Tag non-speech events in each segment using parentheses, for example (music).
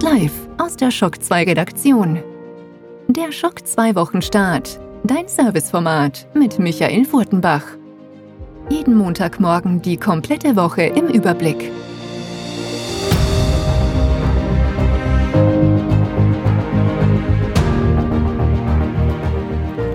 Jetzt live aus der Schock 2 Redaktion. Der Schock 2 Wochenstart. Dein Serviceformat mit Michael Furtenbach. Jeden Montagmorgen die komplette Woche im Überblick.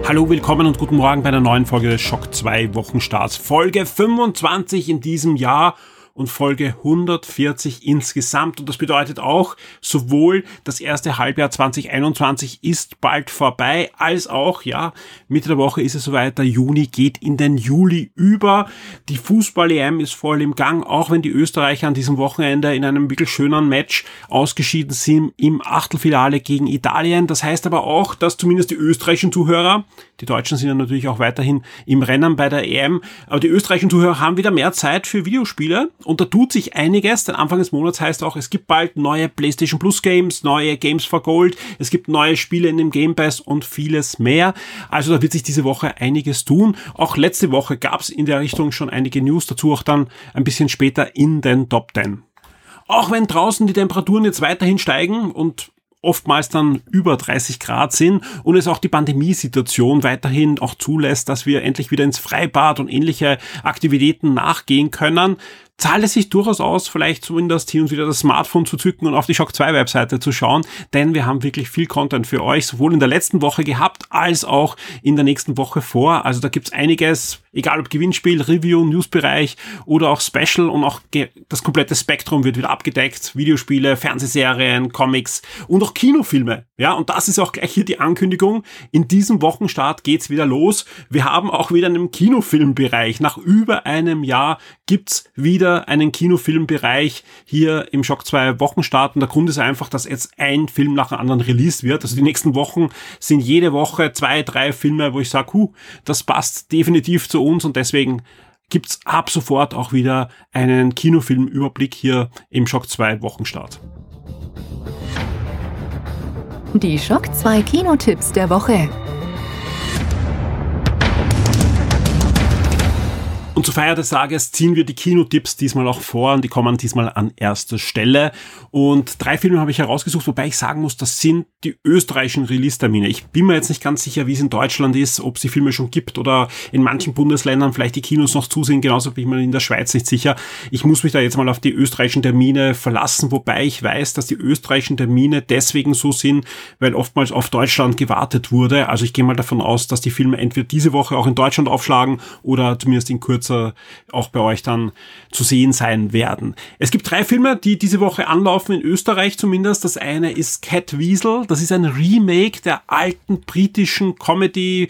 Hallo, willkommen und guten Morgen bei einer neuen Folge des Schock 2 Wochenstarts. Folge 25 in diesem Jahr und Folge 140 insgesamt. Und das bedeutet auch, sowohl das erste Halbjahr 2021 ist bald vorbei, als auch, ja, Mitte der Woche ist es soweit, der Juni geht in den Juli über. Die Fußball-EM ist voll im Gang, auch wenn die Österreicher an diesem Wochenende in einem wirklich schönen Match ausgeschieden sind im Achtelfinale gegen Italien. Das heißt aber auch, dass zumindest die österreichischen Zuhörer, die Deutschen sind ja natürlich auch weiterhin im Rennen bei der EM, aber die österreichischen Zuhörer haben wieder mehr Zeit für Videospiele und da tut sich einiges, denn Anfang des Monats heißt auch, es gibt bald neue PlayStation Plus Games, neue Games for Gold, es gibt neue Spiele in dem Game Pass und vieles mehr. Also da wird sich diese Woche einiges tun. Auch letzte Woche gab es in der Richtung schon einige News, dazu auch dann ein bisschen später in den Top 10. Auch wenn draußen die Temperaturen jetzt weiterhin steigen und oftmals dann über 30 Grad sind und es auch die Pandemiesituation weiterhin auch zulässt, dass wir endlich wieder ins Freibad und ähnliche Aktivitäten nachgehen können, zahlt es sich durchaus aus, vielleicht zumindest hin und wieder das Smartphone zu zücken und auf die Shock 2 Webseite zu schauen, denn wir haben wirklich viel Content für euch, sowohl in der letzten Woche gehabt, als auch in der nächsten Woche vor. Also da gibt's einiges, egal ob Gewinnspiel, Review, Newsbereich oder auch Special und auch das komplette Spektrum wird wieder abgedeckt. Videospiele, Fernsehserien, Comics und auch Kinofilme. Ja, und das ist auch gleich hier die Ankündigung. In diesem Wochenstart geht's wieder los. Wir haben auch wieder einen Kinofilmbereich. Nach über einem Jahr gibt's wieder wieder einen Kinofilmbereich hier im Shock 2 Wochenstart. Und der Grund ist einfach, dass jetzt ein Film nach dem anderen released wird. Also die nächsten Wochen sind jede Woche zwei, drei Filme, wo ich sage, huh, das passt definitiv zu uns und deswegen gibt's ab sofort auch wieder einen Kinofilmüberblick hier im Shock 2 Wochenstart. Die Shock 2 Kinotipps der Woche. Und zur Feier des Tages ziehen wir die Kinotipps diesmal auch vor und die kommen diesmal an erster Stelle. Und drei Filme habe ich herausgesucht, wobei ich sagen muss, das sind die österreichischen Release-Termine. Ich bin mir jetzt nicht ganz sicher, wie es in Deutschland ist, ob es die Filme schon gibt oder in manchen Bundesländern vielleicht die Kinos noch zusehen. Genauso bin ich mir in der Schweiz nicht sicher. Ich muss mich da jetzt mal auf die österreichischen Termine verlassen, wobei ich weiß, dass die österreichischen Termine deswegen so sind, weil oftmals auf Deutschland gewartet wurde. Also ich gehe mal davon aus, dass die Filme entweder diese Woche auch in Deutschland aufschlagen oder zumindest in kurzer kürzer auch bei euch dann zu sehen sein werden. Es gibt drei Filme, die diese Woche anlaufen, in Österreich zumindest. Das eine ist Cat Weasel. Das ist ein Remake der alten britischen Comedy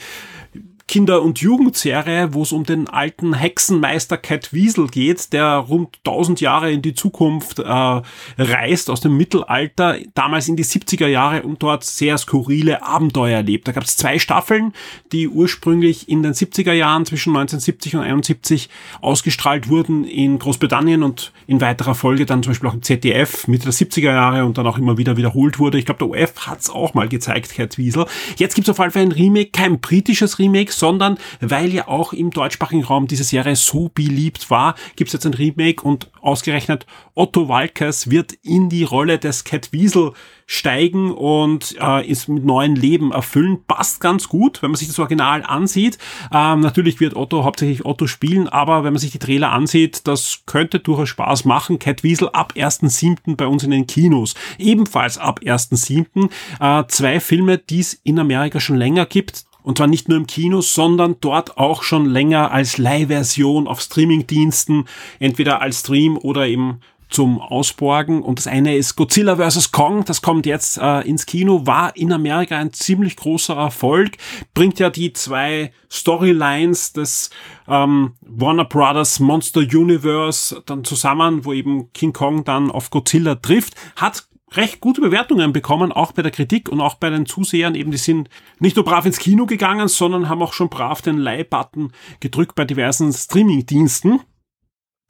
Kinder- und Jugendserie, wo es um den alten Hexenmeister Cat Wiesel geht, der rund 1000 Jahre in die Zukunft äh, reist aus dem Mittelalter, damals in die 70er Jahre und dort sehr skurrile Abenteuer erlebt. Da gab es zwei Staffeln, die ursprünglich in den 70er Jahren zwischen 1970 und 71 ausgestrahlt wurden in Großbritannien und in weiterer Folge dann zum Beispiel auch im ZDF Mitte der 70er Jahre und dann auch immer wieder wiederholt wurde. Ich glaube, der OF hat es auch mal gezeigt, Cat Wiesel. Jetzt gibt es auf jeden Fall ein Remake, kein britisches Remake, sondern weil ja auch im deutschsprachigen Raum diese Serie so beliebt war, gibt es jetzt ein Remake und ausgerechnet Otto Walkers wird in die Rolle des Cat Wiesel steigen und äh, ist mit neuen Leben erfüllen. Passt ganz gut, wenn man sich das Original ansieht. Ähm, natürlich wird Otto hauptsächlich Otto spielen, aber wenn man sich die Trailer ansieht, das könnte durchaus Spaß machen. Cat Wiesel ab 1.7. bei uns in den Kinos. Ebenfalls ab 1.7. Äh, zwei Filme, die es in Amerika schon länger gibt. Und zwar nicht nur im Kino, sondern dort auch schon länger als Leihversion auf Streamingdiensten, entweder als Stream oder eben zum Ausborgen. Und das eine ist Godzilla vs. Kong, das kommt jetzt äh, ins Kino, war in Amerika ein ziemlich großer Erfolg, bringt ja die zwei Storylines des ähm, Warner Brothers Monster Universe dann zusammen, wo eben King Kong dann auf Godzilla trifft, hat recht gute Bewertungen bekommen, auch bei der Kritik und auch bei den Zusehern. Eben, die sind nicht nur brav ins Kino gegangen, sondern haben auch schon brav den Leih-Button gedrückt bei diversen Streaming-Diensten.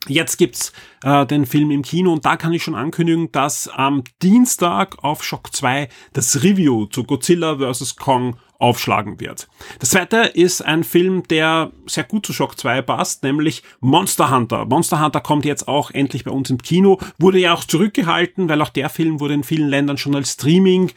Jetzt gibt's äh, den Film im Kino und da kann ich schon ankündigen, dass am Dienstag auf Shock 2 das Review zu Godzilla vs. Kong aufschlagen wird. Das zweite ist ein Film, der sehr gut zu Shock 2 passt, nämlich Monster Hunter. Monster Hunter kommt jetzt auch endlich bei uns im Kino, wurde ja auch zurückgehalten, weil auch der Film wurde in vielen Ländern schon als Streaming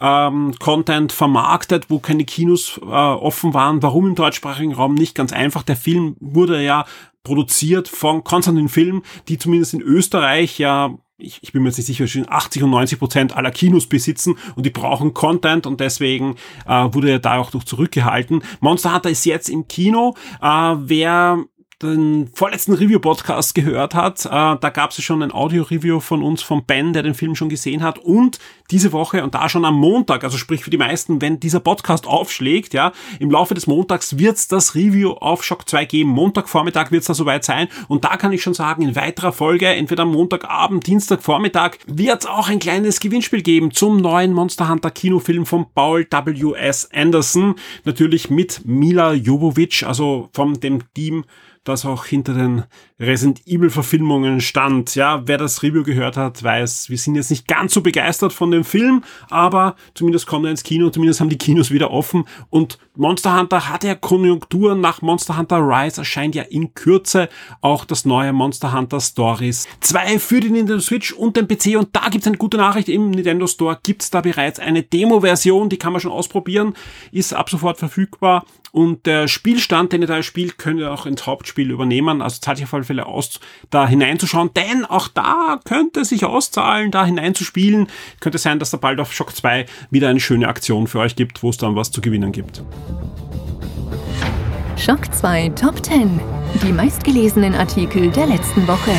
ähm, Content vermarktet, wo keine Kinos äh, offen waren. Warum im deutschsprachigen Raum nicht? Ganz einfach. Der Film wurde ja produziert von Konstantin Film, die zumindest in Österreich ja ich, ich bin mir jetzt nicht sicher, 80 und 90 Prozent aller Kinos besitzen und die brauchen Content und deswegen äh, wurde er da auch durch zurückgehalten. Monster Hunter ist jetzt im Kino. Äh, wer den vorletzten Review-Podcast gehört hat, äh, da gab es schon ein Audio-Review von uns, von Ben, der den Film schon gesehen hat und diese Woche und da schon am Montag, also sprich für die meisten, wenn dieser Podcast aufschlägt, ja, im Laufe des Montags wird's das Review auf Shock 2 geben. Montagvormittag wird's da soweit sein und da kann ich schon sagen, in weiterer Folge, entweder Montagabend, Dienstagvormittag, wird's auch ein kleines Gewinnspiel geben zum neuen Monster Hunter Kinofilm von Paul W.S. Anderson, natürlich mit Mila Jovovic, also von dem Team das auch hinter den Resident Evil Verfilmungen stand. Ja, wer das Review gehört hat, weiß, wir sind jetzt nicht ganz so begeistert von dem Film, aber zumindest kommt er ins Kino, zumindest haben die Kinos wieder offen und Monster Hunter hat ja Konjunkturen. Nach Monster Hunter Rise erscheint ja in Kürze auch das neue Monster Hunter Stories 2 für die Nintendo Switch und den PC und da gibt's eine gute Nachricht. Im Nintendo Store gibt's da bereits eine Demo-Version, die kann man schon ausprobieren, ist ab sofort verfügbar und der Spielstand, den ihr da spielt, könnt ihr auch ins Hauptspiel übernehmen. Also zahlt sich auf alle Fälle aus, da hineinzuschauen. Denn auch da könnte sich auszahlen, da hineinzuspielen. Könnte sein, dass da bald auf Shock 2 wieder eine schöne Aktion für euch gibt, wo es dann was zu gewinnen gibt. Shock 2 Top 10. Die meistgelesenen Artikel der letzten Woche.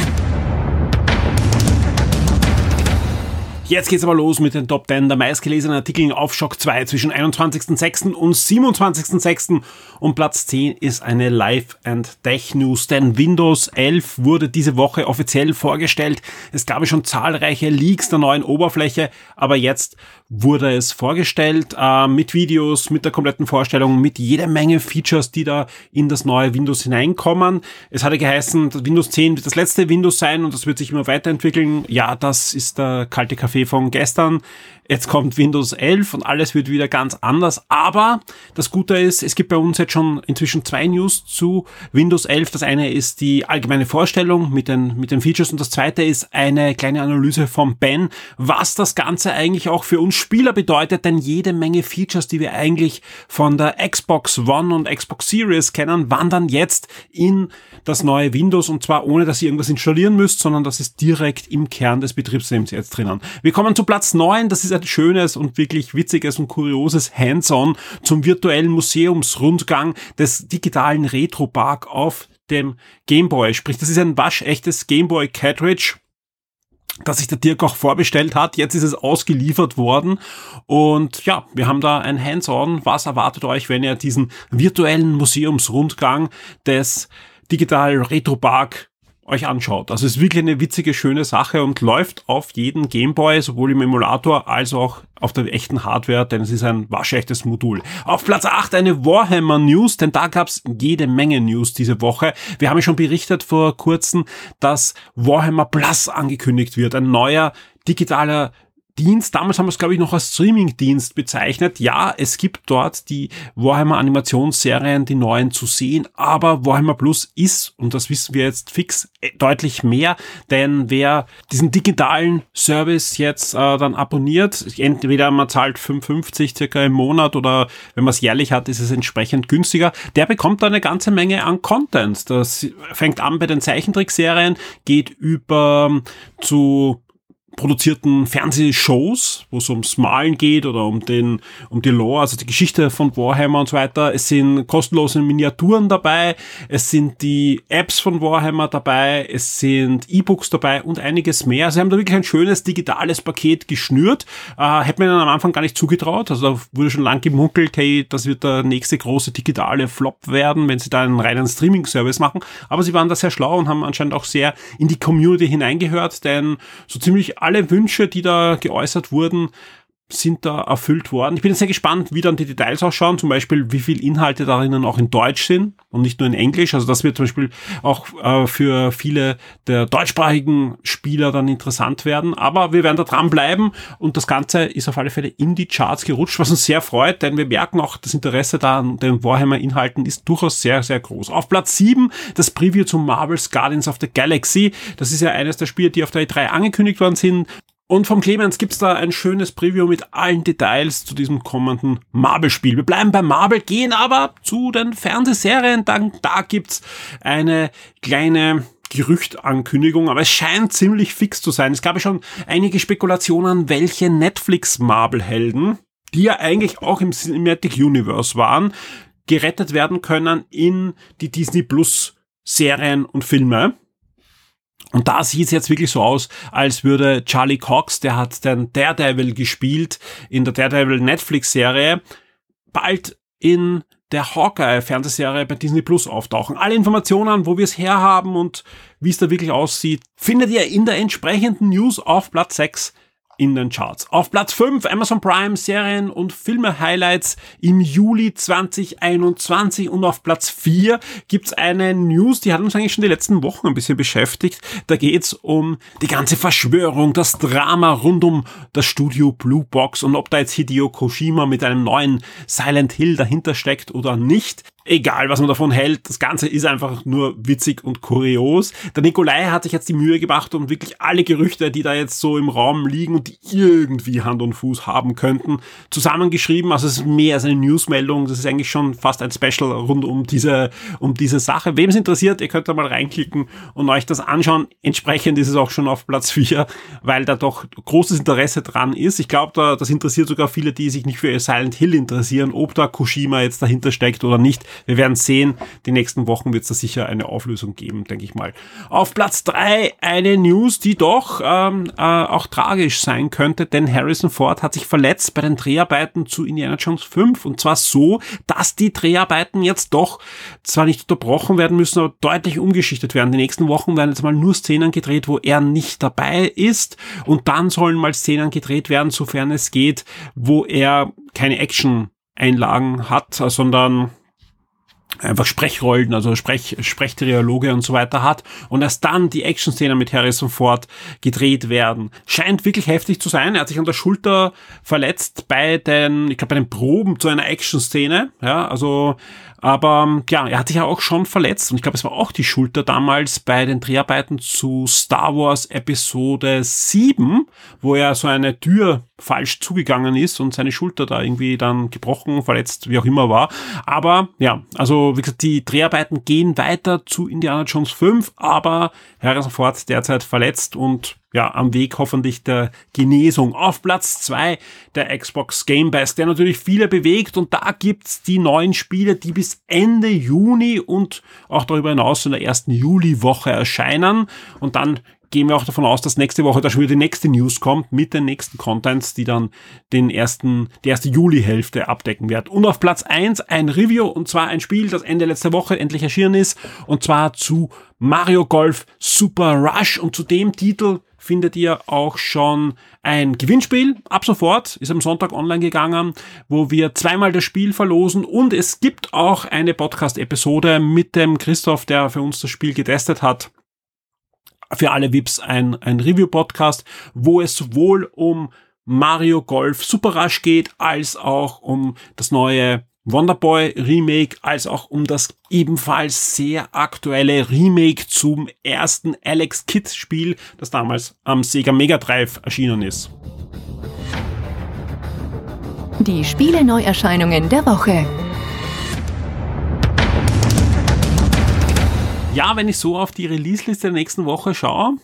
Jetzt geht's aber los mit den Top 10 der meistgelesenen Artikel auf Shock 2 zwischen 21.06. und 27.06. Und Platz 10 ist eine Live and Tech News, denn Windows 11 wurde diese Woche offiziell vorgestellt. Es gab schon zahlreiche Leaks der neuen Oberfläche, aber jetzt wurde es vorgestellt äh, mit Videos, mit der kompletten Vorstellung, mit jeder Menge Features, die da in das neue Windows hineinkommen. Es hatte geheißen, Windows 10 wird das letzte Windows sein und das wird sich immer weiterentwickeln. Ja, das ist der kalte Kaffee von gestern. Jetzt kommt Windows 11 und alles wird wieder ganz anders. Aber das Gute ist, es gibt bei uns jetzt schon inzwischen zwei News zu Windows 11. Das eine ist die allgemeine Vorstellung mit den, mit den Features und das zweite ist eine kleine Analyse von Ben, was das Ganze eigentlich auch für uns Spieler bedeutet, denn jede Menge Features, die wir eigentlich von der Xbox One und Xbox Series kennen, wandern jetzt in das neue Windows und zwar ohne, dass ihr irgendwas installieren müsst, sondern das ist direkt im Kern des Betriebssystems jetzt drinnen. Wir kommen zu Platz 9, das ist ein schönes und wirklich witziges und kurioses Hands-on zum virtuellen Museumsrundgang des digitalen Retro-Park auf dem Gameboy. Sprich, das ist ein waschechtes Gameboy Das sich der Dirk auch vorbestellt hat. Jetzt ist es ausgeliefert worden. Und ja, wir haben da ein Hands-on. Was erwartet euch, wenn ihr diesen virtuellen Museumsrundgang des Digital Retro Park euch anschaut. Also ist wirklich eine witzige, schöne Sache und läuft auf jeden Gameboy, sowohl im Emulator als auch auf der echten Hardware, denn es ist ein waschechtes Modul. Auf Platz 8 eine Warhammer News, denn da gab's jede Menge News diese Woche. Wir haben ja schon berichtet vor kurzem, dass Warhammer Plus angekündigt wird, ein neuer digitaler Dienst. Damals haben wir es, glaube ich, noch als Streaming-Dienst bezeichnet. Ja, es gibt dort die Warhammer Animationsserien, die neuen zu sehen, aber Warhammer Plus ist, und das wissen wir jetzt fix, äh, deutlich mehr, denn wer diesen digitalen Service jetzt äh, dann abonniert, entweder man zahlt 5,50 circa im Monat oder wenn man es jährlich hat, ist es entsprechend günstiger, der bekommt da eine ganze Menge an Content. Das fängt an bei den Zeichentrickserien, geht über zu produzierten Fernsehshows, wo es ums Malen geht oder um den, um die Lore, also die Geschichte von Warhammer und so weiter. Es sind kostenlose Miniaturen dabei, es sind die Apps von Warhammer dabei, es sind E-Books dabei und einiges mehr. Also sie haben da wirklich ein schönes digitales Paket geschnürt. Äh, hätte man am Anfang gar nicht zugetraut. Also da wurde schon lang gemunkelt, hey, das wird der nächste große digitale Flop werden, wenn sie da einen reinen Streaming-Service machen. Aber sie waren da sehr schlau und haben anscheinend auch sehr in die Community hineingehört, denn so ziemlich alle Wünsche, die da geäußert wurden, sind da erfüllt worden. Ich bin sehr gespannt, wie dann die Details ausschauen, zum Beispiel wie viel Inhalte darin auch in Deutsch sind und nicht nur in Englisch. Also das wird zum Beispiel auch äh, für viele der deutschsprachigen Spieler dann interessant werden. Aber wir werden da dranbleiben und das Ganze ist auf alle Fälle in die Charts gerutscht, was uns sehr freut, denn wir merken auch, das Interesse da an den Warhammer-Inhalten ist durchaus sehr, sehr groß. Auf Platz 7 das Preview zum Marvel's Guardians of the Galaxy. Das ist ja eines der Spiele, die auf der E3 angekündigt worden sind. Und vom Clemens gibt's da ein schönes Preview mit allen Details zu diesem kommenden Marvel-Spiel. Wir bleiben bei Marvel, gehen aber zu den Fernsehserien. Dann, da gibt's eine kleine Gerüchtankündigung, aber es scheint ziemlich fix zu sein. Es gab ja schon einige Spekulationen, welche Netflix-Marvel-Helden, die ja eigentlich auch im Cinematic Universe waren, gerettet werden können in die Disney Plus Serien und Filme. Und da sieht es jetzt wirklich so aus, als würde Charlie Cox, der hat den Daredevil gespielt in der Daredevil Netflix-Serie, bald in der Hawkeye-Fernsehserie bei Disney Plus auftauchen. Alle Informationen, wo wir es herhaben und wie es da wirklich aussieht, findet ihr in der entsprechenden News auf Platz 6 in den Charts. Auf Platz 5 Amazon Prime Serien und Filme Highlights im Juli 2021 und auf Platz 4 gibt's eine News, die hat uns eigentlich schon die letzten Wochen ein bisschen beschäftigt. Da geht's um die ganze Verschwörung, das Drama rund um das Studio Blue Box und ob da jetzt Hideo Kojima mit einem neuen Silent Hill dahinter steckt oder nicht egal was man davon hält, das Ganze ist einfach nur witzig und kurios. Der Nikolai hat sich jetzt die Mühe gemacht, um wirklich alle Gerüchte, die da jetzt so im Raum liegen und die irgendwie Hand und Fuß haben könnten, zusammengeschrieben. Also es ist mehr als eine Newsmeldung, das ist eigentlich schon fast ein Special rund um diese, um diese Sache. Wem es interessiert, ihr könnt da mal reinklicken und euch das anschauen. Entsprechend ist es auch schon auf Platz 4, weil da doch großes Interesse dran ist. Ich glaube, da, das interessiert sogar viele, die sich nicht für Silent Hill interessieren, ob da Kushima jetzt dahinter steckt oder nicht. Wir werden sehen, die nächsten Wochen wird es da sicher eine Auflösung geben, denke ich mal. Auf Platz drei eine News, die doch ähm, äh, auch tragisch sein könnte, denn Harrison Ford hat sich verletzt bei den Dreharbeiten zu Indiana Jones 5 und zwar so, dass die Dreharbeiten jetzt doch zwar nicht unterbrochen werden müssen, aber deutlich umgeschichtet werden. Die nächsten Wochen werden jetzt mal nur Szenen gedreht, wo er nicht dabei ist und dann sollen mal Szenen gedreht werden, sofern es geht, wo er keine Action Einlagen hat, sondern einfach Sprechrollen, also Sprech, Sprechdialoge und so weiter hat und erst dann die Action-Szenen mit Harrison Ford gedreht werden. Scheint wirklich heftig zu sein. Er hat sich an der Schulter verletzt bei den, ich glaube, bei den Proben zu einer Action-Szene. Ja, also aber ja, er hat sich ja auch schon verletzt und ich glaube, es war auch die Schulter damals bei den Dreharbeiten zu Star Wars Episode 7, wo er so eine Tür falsch zugegangen ist und seine Schulter da irgendwie dann gebrochen, verletzt, wie auch immer war. Aber ja, also wie gesagt, die Dreharbeiten gehen weiter zu Indiana Jones 5, aber Harrison Ford derzeit verletzt und ja, am Weg hoffentlich der Genesung. Auf Platz zwei der Xbox Game Pass, der natürlich viele bewegt und da gibt's die neuen Spiele, die bis Ende Juni und auch darüber hinaus in der ersten Juliwoche erscheinen und dann gehen wir auch davon aus, dass nächste Woche da schon wieder die nächste News kommt mit den nächsten Contents, die dann den ersten, die erste Juli-Hälfte abdecken wird. Und auf Platz eins ein Review und zwar ein Spiel, das Ende letzter Woche endlich erschienen ist und zwar zu Mario Golf Super Rush und zu dem Titel findet ihr auch schon ein Gewinnspiel. Ab sofort ist am Sonntag online gegangen, wo wir zweimal das Spiel verlosen und es gibt auch eine Podcast-Episode mit dem Christoph, der für uns das Spiel getestet hat. Für alle VIPs ein, ein Review-Podcast, wo es sowohl um Mario Golf Super Rush geht, als auch um das neue Wonderboy Remake als auch um das ebenfalls sehr aktuelle Remake zum ersten Alex Kidd Spiel, das damals am Sega Mega Drive erschienen ist. Die Spiele Neuerscheinungen der Woche. Ja, wenn ich so auf die Release-Liste der nächsten Woche schaue,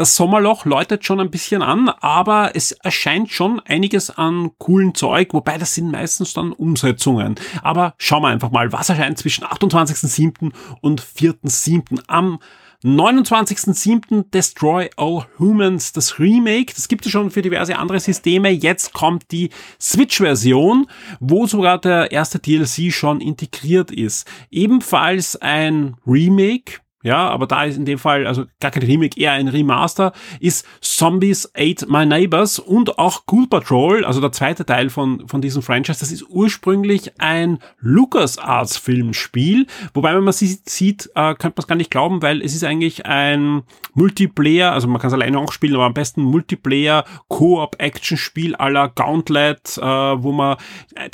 das Sommerloch läutet schon ein bisschen an, aber es erscheint schon einiges an coolen Zeug, wobei das sind meistens dann Umsetzungen. Aber schauen wir einfach mal, was erscheint zwischen 28.07. und 4.07. am 29.07. Destroy All Humans, das Remake. Das gibt es schon für diverse andere Systeme. Jetzt kommt die Switch-Version, wo sogar der erste DLC schon integriert ist. Ebenfalls ein Remake ja, aber da ist in dem Fall also gar kein Remake, eher ein Remaster, ist Zombies Ate My Neighbors und auch Cool Patrol, also der zweite Teil von, von diesem Franchise, das ist ursprünglich ein LucasArts Filmspiel, wobei wenn man sie sieht, äh, könnte man es gar nicht glauben, weil es ist eigentlich ein Multiplayer, also man kann es alleine auch spielen, aber am besten Multiplayer Co-op Action Spiel aller Gauntlet, äh, wo man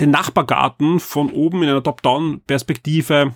den Nachbargarten von oben in einer Top-Down Perspektive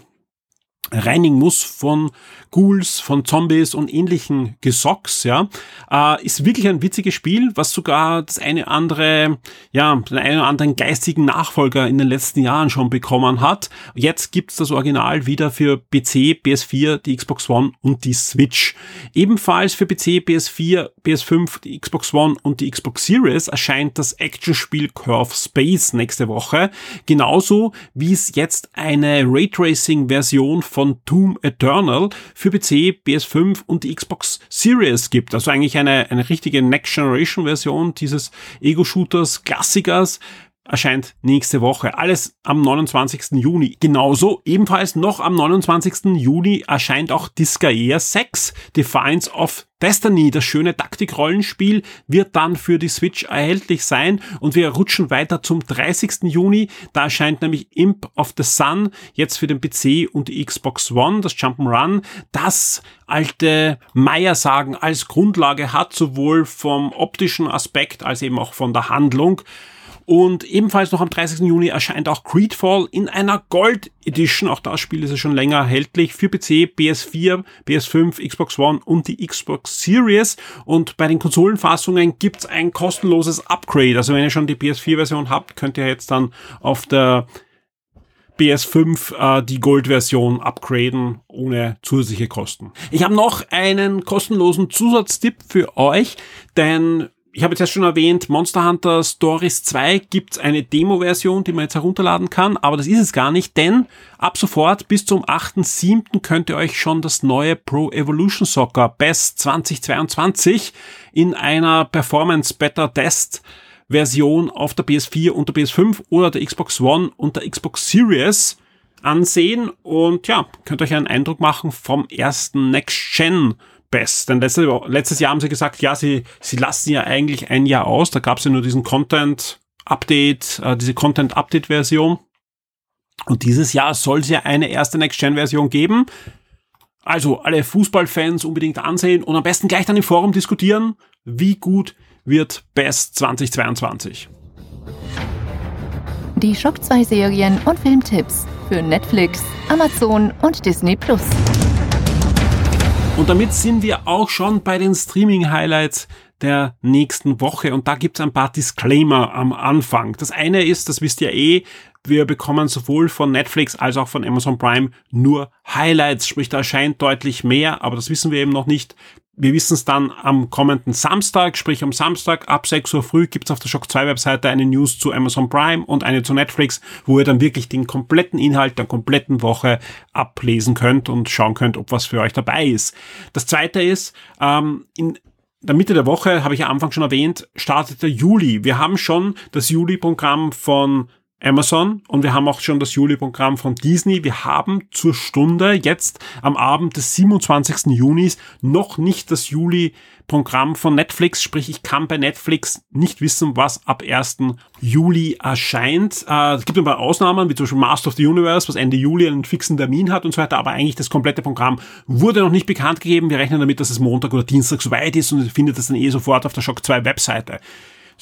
reinigen muss von Ghouls, von Zombies und ähnlichen Gesocks, ja, äh, ist wirklich ein witziges Spiel, was sogar das eine andere, ja, den einen oder anderen geistigen Nachfolger in den letzten Jahren schon bekommen hat. Jetzt gibt's das Original wieder für PC, PS4, die Xbox One und die Switch. Ebenfalls für PC, PS4, PS5, die Xbox One und die Xbox Series erscheint das Actionspiel Curve Space nächste Woche. Genauso wie es jetzt eine Raytracing-Version von Doom Eternal für PC, PS5 und die Xbox Series gibt. Also eigentlich eine, eine richtige Next Generation Version dieses Ego-Shooters Klassikers erscheint nächste Woche. Alles am 29. Juni. Genauso ebenfalls noch am 29. Juni erscheint auch Disgaea 6, Defiance of Destiny, das schöne Taktikrollenspiel, wird dann für die Switch erhältlich sein und wir rutschen weiter zum 30. Juni. Da erscheint nämlich Imp of the Sun jetzt für den PC und die Xbox One, das Jump'n'Run, das alte Maya-Sagen als Grundlage hat, sowohl vom optischen Aspekt als eben auch von der Handlung. Und ebenfalls noch am 30. Juni erscheint auch Creedfall in einer Gold Edition. Auch das Spiel ist ja schon länger erhältlich für PC, PS4, PS5, Xbox One und die Xbox Series. Und bei den Konsolenfassungen gibt's ein kostenloses Upgrade. Also wenn ihr schon die PS4-Version habt, könnt ihr jetzt dann auf der PS5 äh, die Gold-Version upgraden ohne zusätzliche Kosten. Ich habe noch einen kostenlosen Zusatztipp für euch, denn ich habe jetzt ja schon erwähnt, Monster Hunter Stories 2 gibt's eine Demo-Version, die man jetzt herunterladen kann, aber das ist es gar nicht, denn ab sofort bis zum 8.7. könnt ihr euch schon das neue Pro Evolution Soccer Best 2022 in einer Performance Better Test Version auf der PS4 und der PS5 oder der Xbox One und der Xbox Series ansehen und ja, könnt euch einen Eindruck machen vom ersten Next Gen best. Denn letztes, letztes Jahr haben sie gesagt, ja, sie, sie lassen ja eigentlich ein Jahr aus. Da gab es ja nur diesen Content-Update, äh, diese Content-Update-Version. Und dieses Jahr soll es ja eine erste Next-Gen-Version geben. Also alle Fußballfans unbedingt ansehen und am besten gleich dann im Forum diskutieren, wie gut wird Best 2022. Die Shock 2 Serien und Filmtipps für Netflix, Amazon und Disney Plus. Und damit sind wir auch schon bei den Streaming-Highlights der nächsten Woche. Und da gibt's ein paar Disclaimer am Anfang. Das eine ist, das wisst ihr eh, wir bekommen sowohl von Netflix als auch von Amazon Prime nur Highlights, sprich da erscheint deutlich mehr, aber das wissen wir eben noch nicht. Wir wissen es dann am kommenden Samstag, sprich am Samstag ab 6 Uhr früh gibt es auf der Shock 2 Webseite eine News zu Amazon Prime und eine zu Netflix, wo ihr dann wirklich den kompletten Inhalt der kompletten Woche ablesen könnt und schauen könnt, ob was für euch dabei ist. Das zweite ist, ähm, in der Mitte der Woche, habe ich am Anfang schon erwähnt, startet der Juli. Wir haben schon das Juli-Programm von Amazon und wir haben auch schon das Juli-Programm von Disney. Wir haben zur Stunde jetzt am Abend des 27. Junis noch nicht das Juli-Programm von Netflix, sprich ich kann bei Netflix nicht wissen, was ab 1. Juli erscheint. Äh, es gibt ein paar Ausnahmen, wie zum Beispiel Master of the Universe, was Ende Juli einen fixen Termin hat und so weiter, aber eigentlich das komplette Programm wurde noch nicht bekannt gegeben. Wir rechnen damit, dass es Montag oder Dienstag soweit ist und ihr findet es dann eh sofort auf der Shock 2 Webseite.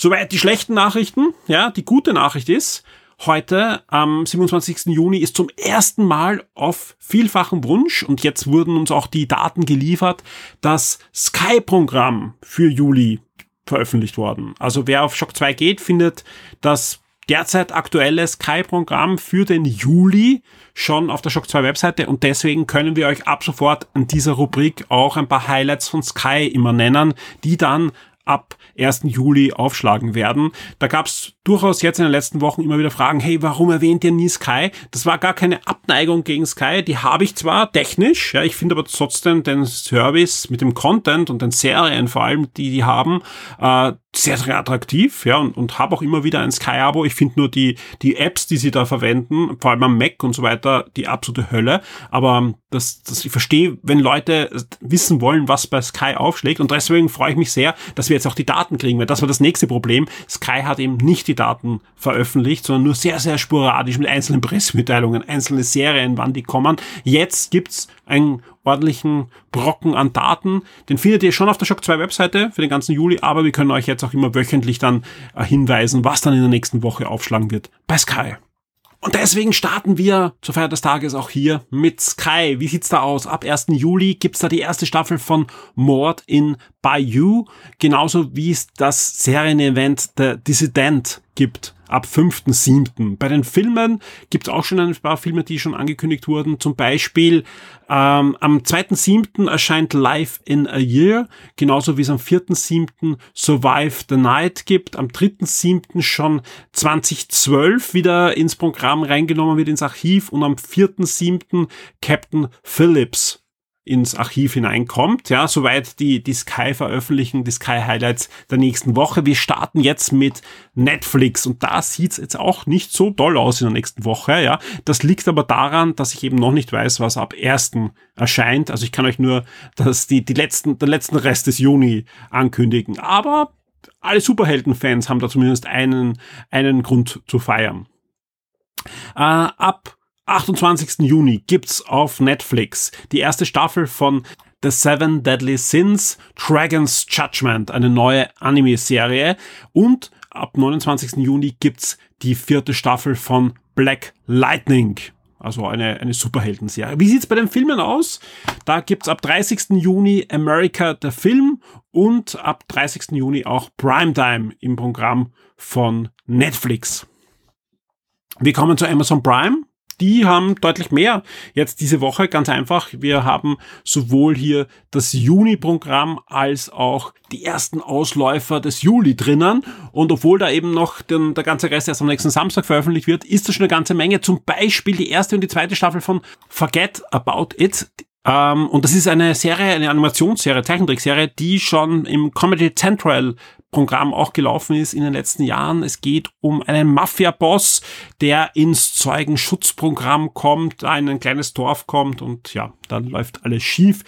Soweit die schlechten Nachrichten. Ja, die gute Nachricht ist, Heute, am 27. Juni, ist zum ersten Mal auf vielfachen Wunsch, und jetzt wurden uns auch die Daten geliefert, das Sky-Programm für Juli veröffentlicht worden. Also wer auf Shock 2 geht, findet das derzeit aktuelle Sky-Programm für den Juli schon auf der Shock 2 Webseite und deswegen können wir euch ab sofort in dieser Rubrik auch ein paar Highlights von Sky immer nennen, die dann ab 1. Juli aufschlagen werden. Da gab es durchaus jetzt in den letzten Wochen immer wieder Fragen, hey, warum erwähnt ihr nie Sky? Das war gar keine Abneigung gegen Sky, die habe ich zwar technisch, ja, ich finde aber trotzdem den Service mit dem Content und den Serien vor allem, die die haben, äh, sehr, sehr attraktiv, ja, und, und habe auch immer wieder ein Sky-Abo. Ich finde nur die, die Apps, die sie da verwenden, vor allem am Mac und so weiter, die absolute Hölle. Aber Das, das, ich verstehe, wenn Leute wissen wollen, was bei Sky aufschlägt. Und deswegen freue ich mich sehr, dass wir jetzt auch die Daten kriegen, weil das war das nächste Problem. Sky hat eben nicht die Daten veröffentlicht, sondern nur sehr, sehr sporadisch mit einzelnen Pressemitteilungen, einzelne Serien, wann die kommen. Jetzt gibt's einen ordentlichen Brocken an Daten. Den findet ihr schon auf der Shock 2 Webseite für den ganzen Juli, aber wir können euch jetzt auch immer wöchentlich dann äh, hinweisen, was dann in der nächsten Woche aufschlagen wird bei Sky. Und deswegen starten wir zur Feier des Tages auch hier mit Sky. Wie sieht's da aus? Ab 1. Juli gibt's da die erste Staffel von Mord in Bayou, genauso wie es das Serienevent The Dissident gibt ab 5.7. Bei den Filmen gibt es auch schon ein paar Filme, die schon angekündigt wurden. Zum Beispiel ähm, am 2.7. erscheint Life in a Year, genauso wie es am 4.7. Survive the Night gibt. Am 3.7. schon 2012 wieder ins Programm reingenommen wird ins Archiv und am 4.7. Captain Phillips ins Archiv hineinkommt. Ja, soweit die, die Sky veröffentlichen, die Sky Highlights der nächsten Woche. Wir starten jetzt mit Netflix und da sieht's jetzt auch nicht so toll aus in der nächsten Woche. Ja, das liegt aber daran, dass ich eben noch nicht weiß, was ab 1. erscheint. Also ich kann euch nur das, die, die letzten, den letzten Rest des Juni ankündigen. Aber alle Superhelden-Fans haben da zumindest einen, einen Grund zu feiern. Äh, ab 28. Juni gibt's auf Netflix die erste Staffel von The Seven Deadly Sins, Dragon's Judgment, eine neue Anime-Serie. Und ab 29. Juni gibt's die vierte Staffel von Black Lightning. Also eine, eine Superhelden-Serie. Wie sieht's bei den Filmen aus? Da gibt's ab 30. Juni America der Film und ab 30. Juni auch Primetime im Programm von Netflix. Wir kommen zu Amazon Prime die haben deutlich mehr jetzt diese Woche. Ganz einfach, wir haben sowohl hier das Juni-Programm als auch die ersten Ausläufer des Juli drinnen. Und obwohl da eben noch den, der ganze Rest erst am nächsten Samstag veröffentlicht wird, ist das schon eine ganze Menge. Zum Beispiel die erste und die zweite Staffel von Forget About It. Ähm, und das ist eine Serie, eine Animationsserie, Zeichentrickserie, die schon im Comedy Central Programm auch gelaufen ist in den letzten Jahren. Es geht um einen Mafia-Boss, der ins Zeugenschutzprogramm kommt, in ein kleines Dorf kommt und ja, dann läuft alles schief.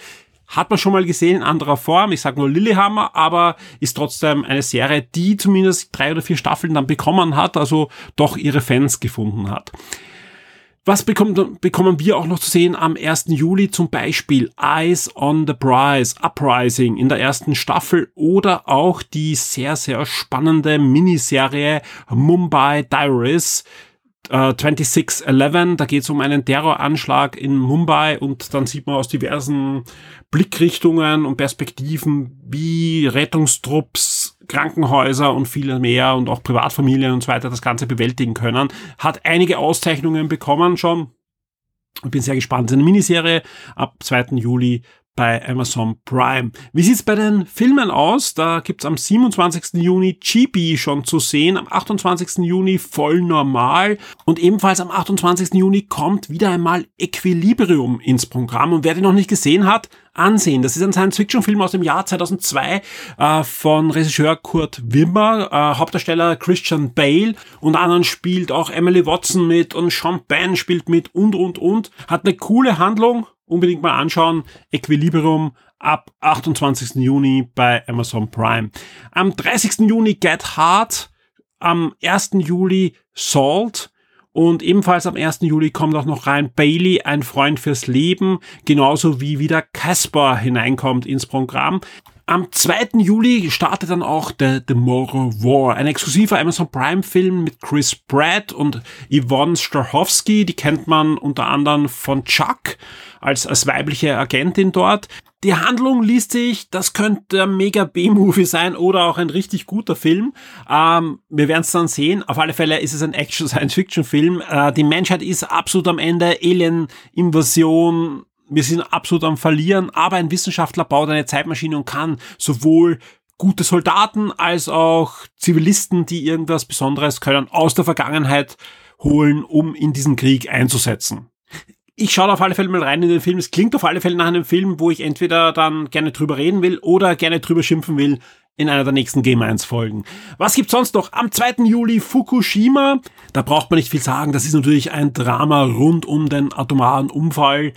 Hat man schon mal gesehen in anderer Form. Ich sage nur Lillehammer, aber ist trotzdem eine Serie, die zumindest drei oder vier Staffeln dann bekommen hat, also doch ihre Fans gefunden hat. Was bekommt, bekommen wir auch noch zu sehen am 1. Juli? Zum Beispiel Eyes on the Prize, Uprising in der ersten Staffel oder auch die sehr, sehr spannende Miniserie Mumbai Diaries. 2611, äh, da geht es um einen Terroranschlag in Mumbai und dann sieht man aus diversen Blickrichtungen und Perspektiven, wie Rettungstrupps, Krankenhäuser und viele mehr und auch Privatfamilien und so weiter das Ganze bewältigen können. Hat einige Auszeichnungen bekommen schon. Ich bin sehr gespannt. Eine Miniserie ab 2. Juli bei Amazon Prime. Wie sieht's bei den Filmen aus? Da gibt's am 27. Juni Chibi schon zu sehen, am 28. Juni voll normal und ebenfalls am 28. Juni kommt wieder einmal Equilibrium ins Programm und wer den noch nicht gesehen hat, ansehen. Das ist ein Science-Fiction-Film aus dem Jahr 2002 äh, von Regisseur Kurt Wimmer, äh, Hauptdarsteller Christian Bale und anderen spielt auch Emily Watson mit und Sean Penn spielt mit und und und. Hat eine coole Handlung, unbedingt mal anschauen. Equilibrium ab 28. Juni bei Amazon Prime. Am 30. Juni Get Hard, am 1. Juli Salt und ebenfalls am 1. Juli kommt auch noch rein Bailey, ein Freund fürs Leben, genauso wie wieder Casper hineinkommt ins Programm. Am 2. Juli startet dann auch The Tomorrow War, ein exklusiver Amazon Prime Film mit Chris Pratt und Yvonne Strahovski, die kennt man unter anderem von Chuck als, als weibliche Agentin dort. Die Handlung liest sich, das könnte ein mega B-Movie sein oder auch ein richtig guter Film. Ähm, wir werden es dann sehen. Auf alle Fälle ist es ein Action-Science-Fiction-Film. Äh, die Menschheit ist absolut am Ende. Alien-Invasion. Wir sind absolut am Verlieren. Aber ein Wissenschaftler baut eine Zeitmaschine und kann sowohl gute Soldaten als auch Zivilisten, die irgendwas Besonderes können, aus der Vergangenheit holen, um in diesen Krieg einzusetzen ich schaue auf alle Fälle mal rein in den Film. Es klingt auf alle Fälle nach einem Film, wo ich entweder dann gerne drüber reden will oder gerne drüber schimpfen will in einer der nächsten Game 1 Folgen. Was gibt's sonst noch? Am 2. Juli Fukushima. Da braucht man nicht viel sagen. Das ist natürlich ein Drama rund um den atomaren Unfall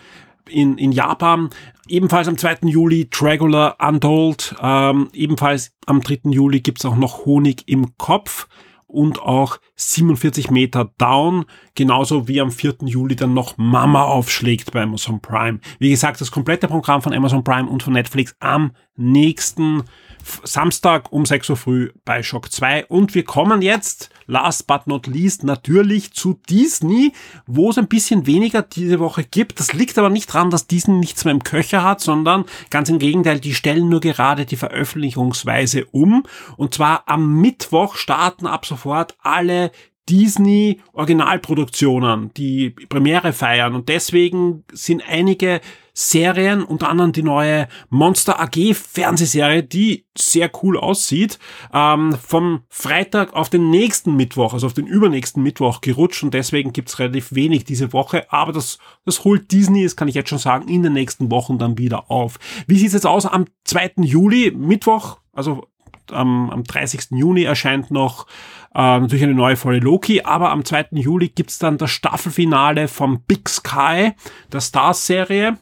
in, in Japan. Ebenfalls am 2. Juli Dragula Untold. Ähm, ebenfalls am 3. Juli gibt's auch noch Honig im Kopf und auch 47 Meter Down, genauso wie am 4. Juli dann noch Mama aufschlägt bei Amazon Prime. Wie gesagt, das komplette Programm von Amazon Prime und von Netflix am nächsten Samstag um 6 Uhr früh bei Shock 2. Und wir kommen jetzt, last but not least, natürlich zu Disney, wo es ein bisschen weniger diese Woche gibt. Das liegt aber nicht daran, dass Disney nichts mehr im Köcher hat, sondern ganz im Gegenteil, die stellen nur gerade die Veröffentlichungsweise um. Und zwar am Mittwoch starten ab sofort alle Disney Originalproduktionen, die Premiere feiern und deswegen sind einige Serien, unter anderem die neue Monster AG Fernsehserie, die sehr cool aussieht, ähm, vom Freitag auf den nächsten Mittwoch, also auf den übernächsten Mittwoch gerutscht und deswegen gibt's relativ wenig diese Woche, aber das, das holt Disney, das kann ich jetzt schon sagen, in den nächsten Wochen dann wieder auf. Wie sieht's jetzt aus am 2. Juli, Mittwoch, also am, am 30. Juni erscheint noch äh, natürlich eine neue Folge Loki, aber am 2. Juli gibt's dann das Staffelfinale vom Big Sky, der Stars-Serie.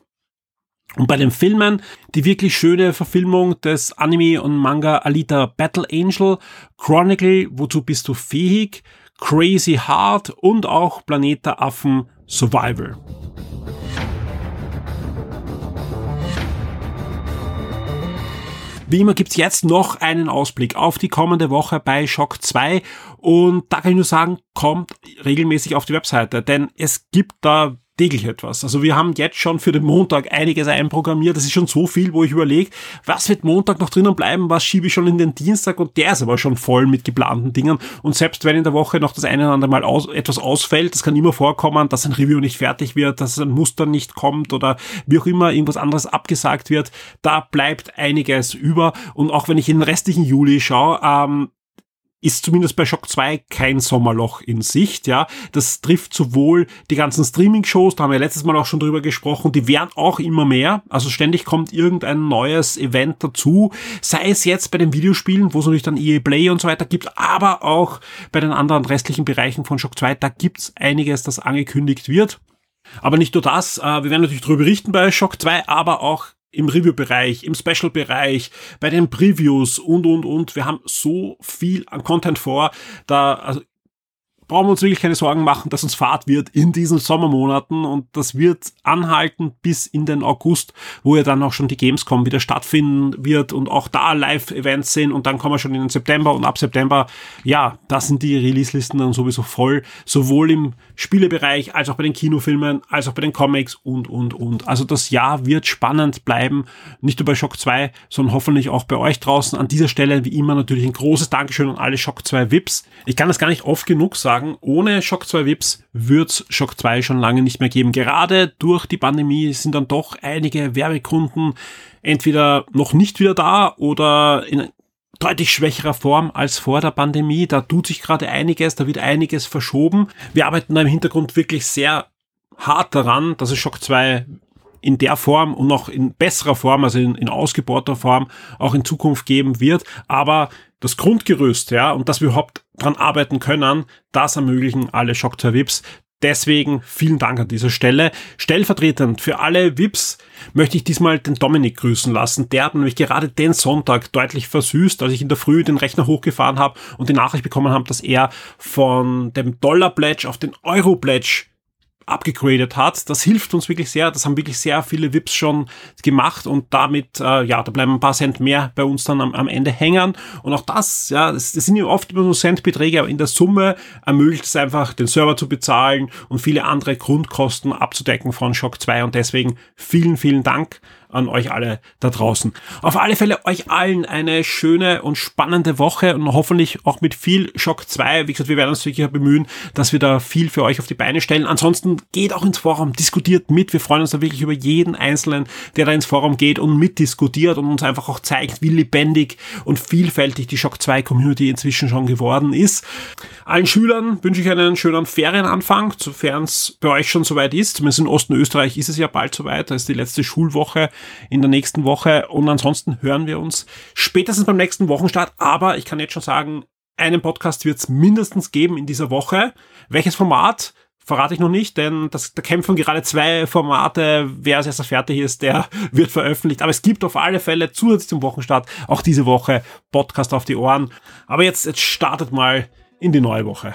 Und bei den Filmen die wirklich schöne Verfilmung des Anime und Manga Alita Battle Angel, Chronicle, wozu bist du fähig, Crazy Heart und auch Planet der Affen Survival. Wie immer gibt's jetzt noch einen Ausblick auf die kommende Woche bei Shock 2 und da kann ich nur sagen, kommt regelmäßig auf die Webseite, denn es gibt da täglich etwas. Also wir haben jetzt schon für den Montag einiges einprogrammiert. Das ist schon so viel, wo ich überlege, was wird Montag noch drinnen bleiben, was schiebe ich schon in den Dienstag und der ist aber schon voll mit geplanten Dingen. Und selbst wenn in der Woche noch das eine oder andere Mal aus, etwas ausfällt, das kann immer vorkommen, dass ein Review nicht fertig wird, dass ein Muster nicht kommt oder wie auch immer irgendwas anderes abgesagt wird, da bleibt einiges über. Und auch wenn ich in den restlichen Juli schaue, ähm, ist zumindest bei Shock 2 kein Sommerloch in Sicht, ja. Das trifft sowohl die ganzen Streaming-Shows, da haben wir letztes Mal auch schon drüber gesprochen, die werden auch immer mehr. Also ständig kommt irgendein neues Event dazu. Sei es jetzt bei den Videospielen, wo es natürlich dann EA Play und so weiter gibt, aber auch bei den anderen restlichen Bereichen von Shock 2, da gibt's einiges, das angekündigt wird. Aber nicht nur das, äh, wir werden natürlich darüber berichten bei Shock 2, aber auch im Review-Bereich, im Special-Bereich, bei den Previews und, und, und. Wir haben so viel an Content vor. Da, also brauchen wir uns wirklich keine Sorgen machen, dass uns Fahrt wird in diesen Sommermonaten und das wird anhalten bis in den August, wo ja dann auch schon die Gamescom wieder stattfinden wird und auch da Live-Events sind und dann kommen wir schon in den September und ab September, ja, da sind die Release-Listen dann sowieso voll, sowohl im Spielebereich als auch bei den Kinofilmen, als auch bei den Comics und, und, und. Also das Jahr wird spannend bleiben, nicht nur bei Shock 2, sondern hoffentlich auch bei euch draußen. An dieser Stelle wie immer natürlich ein großes Dankeschön an alle Shock 2 VIPs. Ich kann das gar nicht oft genug sagen, sagen, ohne Shock 2 Vips wird's Shock 2 schon lange nicht mehr geben. Gerade durch die Pandemie sind dann doch einige Werbekunden entweder noch nicht wieder da oder in deutlich schwächerer Form als vor der Pandemie. Da tut sich gerade einiges, da wird einiges verschoben. Wir arbeiten da im Hintergrund wirklich sehr hart daran, dass es Shock 2 in der Form und noch in besserer Form, also in, in ausgebauter Form, auch in Zukunft geben wird. Aber das Grundgerüst, ja, und dass wir überhaupt dran arbeiten können, das ermöglichen alle Shock 2 VIPs. Deswegen vielen Dank an dieser Stelle. Stellvertretend für alle VIPs möchte ich diesmal den Dominik grüßen lassen. Der hat nämlich gerade den Sonntag deutlich versüßt, als ich in der Früh den Rechner hochgefahren habe und die Nachricht bekommen habe, dass er von dem Dollar Pledge auf den Euro Pledge abgegradet hat. Das hilft uns wirklich sehr. Das haben wirklich sehr viele VIPs schon gemacht und damit, äh, ja, da bleiben ein paar Cent mehr bei uns dann am, am Ende hängen. Und auch das, ja, das, das sind ja oft nur Centbeträge, aber in der Summe ermöglicht es einfach, den Server zu bezahlen und viele andere Grundkosten abzudecken von Shock 2 und deswegen vielen, vielen Dank an euch alle da draußen. Auf alle Fälle euch allen eine schöne und spannende Woche und hoffentlich auch mit viel Schock 2. Wie gesagt, wir werden uns wirklich bemühen, dass wir da viel für euch auf die Beine stellen. Ansonsten geht auch ins Forum, diskutiert mit. Wir freuen uns da wirklich über jeden Einzelnen, der da ins Forum geht und mitdiskutiert und uns einfach auch zeigt, wie lebendig und vielfältig die Shock 2 Community inzwischen schon geworden ist. Allen Schülern wünsche ich einen schönen Ferienanfang, sofern es bei euch schon soweit ist. Zumindest in Osten Österreich ist es ja bald soweit. Da ist die letzte Schulwoche in der nächsten Woche. Und ansonsten hören wir uns spätestens beim nächsten Wochenstart. Aber ich kann jetzt schon sagen, einen Podcast wird es mindestens geben in dieser Woche. Welches Format? verrate ich noch nicht, denn das, da kämpfen gerade zwei Formate. Wer als erster fertig ist, der (laughs) wird veröffentlicht. Aber es gibt auf alle Fälle zusätzlich zum Wochenstart auch diese Woche Podcast auf die Ohren. Aber jetzt, jetzt startet mal in die neue Woche.